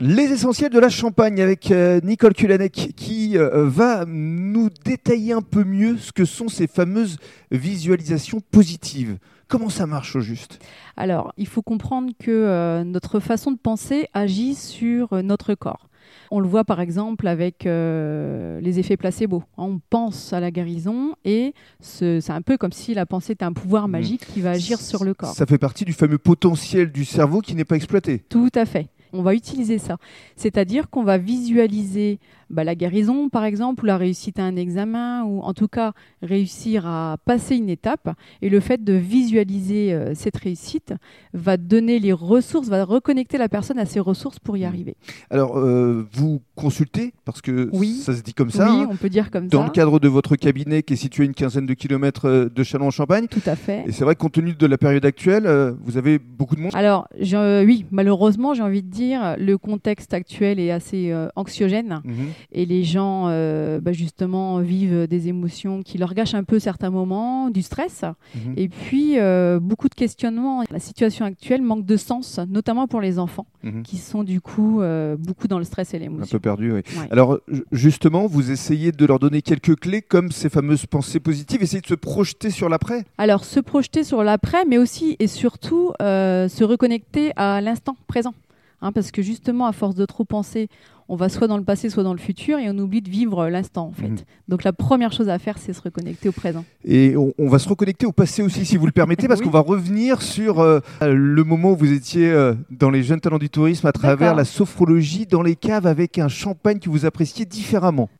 Les essentiels de la Champagne avec euh, Nicole Kulanek qui euh, va nous détailler un peu mieux ce que sont ces fameuses visualisations positives. Comment ça marche au juste? Alors, il faut comprendre que euh, notre façon de penser agit sur euh, notre corps. On le voit par exemple avec euh, les effets placebo. On pense à la guérison et ce- c'est un peu comme si la pensée était un pouvoir magique qui va agir sur le corps. Ça fait partie du fameux potentiel du cerveau qui n'est pas exploité. Tout à fait. On va utiliser ça. C'est-à-dire qu'on va visualiser bah, la guérison, par exemple, ou la réussite à un examen, ou en tout cas réussir à passer une étape. Et le fait de visualiser euh, cette réussite va donner les ressources, va reconnecter la personne à ses ressources pour y Mmh. arriver. Alors, euh, vous consultez, parce que Oui. ça se dit comme ça, oui, hein, on peut dire comme dans ça. le cadre de votre cabinet qui est situé à une quinzaine de kilomètres euh, de Châlons-en-Champagne. Tout à fait. Et c'est vrai que compte tenu de la période actuelle, euh, vous avez beaucoup de monde. Alors, je- oui, malheureusement, j'ai envie de dire, le contexte actuel est assez euh, anxiogène. Mhm. et les gens euh, bah, justement vivent des émotions qui leur gâchent un peu certains moments, du stress Mhm. et puis euh, beaucoup de questionnements. La situation actuelle manque de sens, notamment pour les enfants Mhm. qui sont du coup beaucoup dans le stress et Un peu l'émotion. perdu, oui. Ouais. Alors, ju- justement, vous essayez de leur donner quelques clés comme ces fameuses pensées positives, essayez de se projeter sur l'après? Alors se projeter sur l'après, mais aussi et surtout se reconnecter à l'instant présent. Hein, parce que justement, à force de trop penser, on va soit dans le passé, soit dans le futur, et on oublie de vivre l'instant en fait. Mhm. Donc la première chose à faire, c'est se reconnecter au présent. Et on, on va se reconnecter au passé aussi, si vous le permettez, parce Oui. qu'on va revenir sur euh, le moment où vous étiez euh, dans les jeunes talents du tourisme à travers la sophrologie dans les caves avec un champagne que vous appréciez différemment.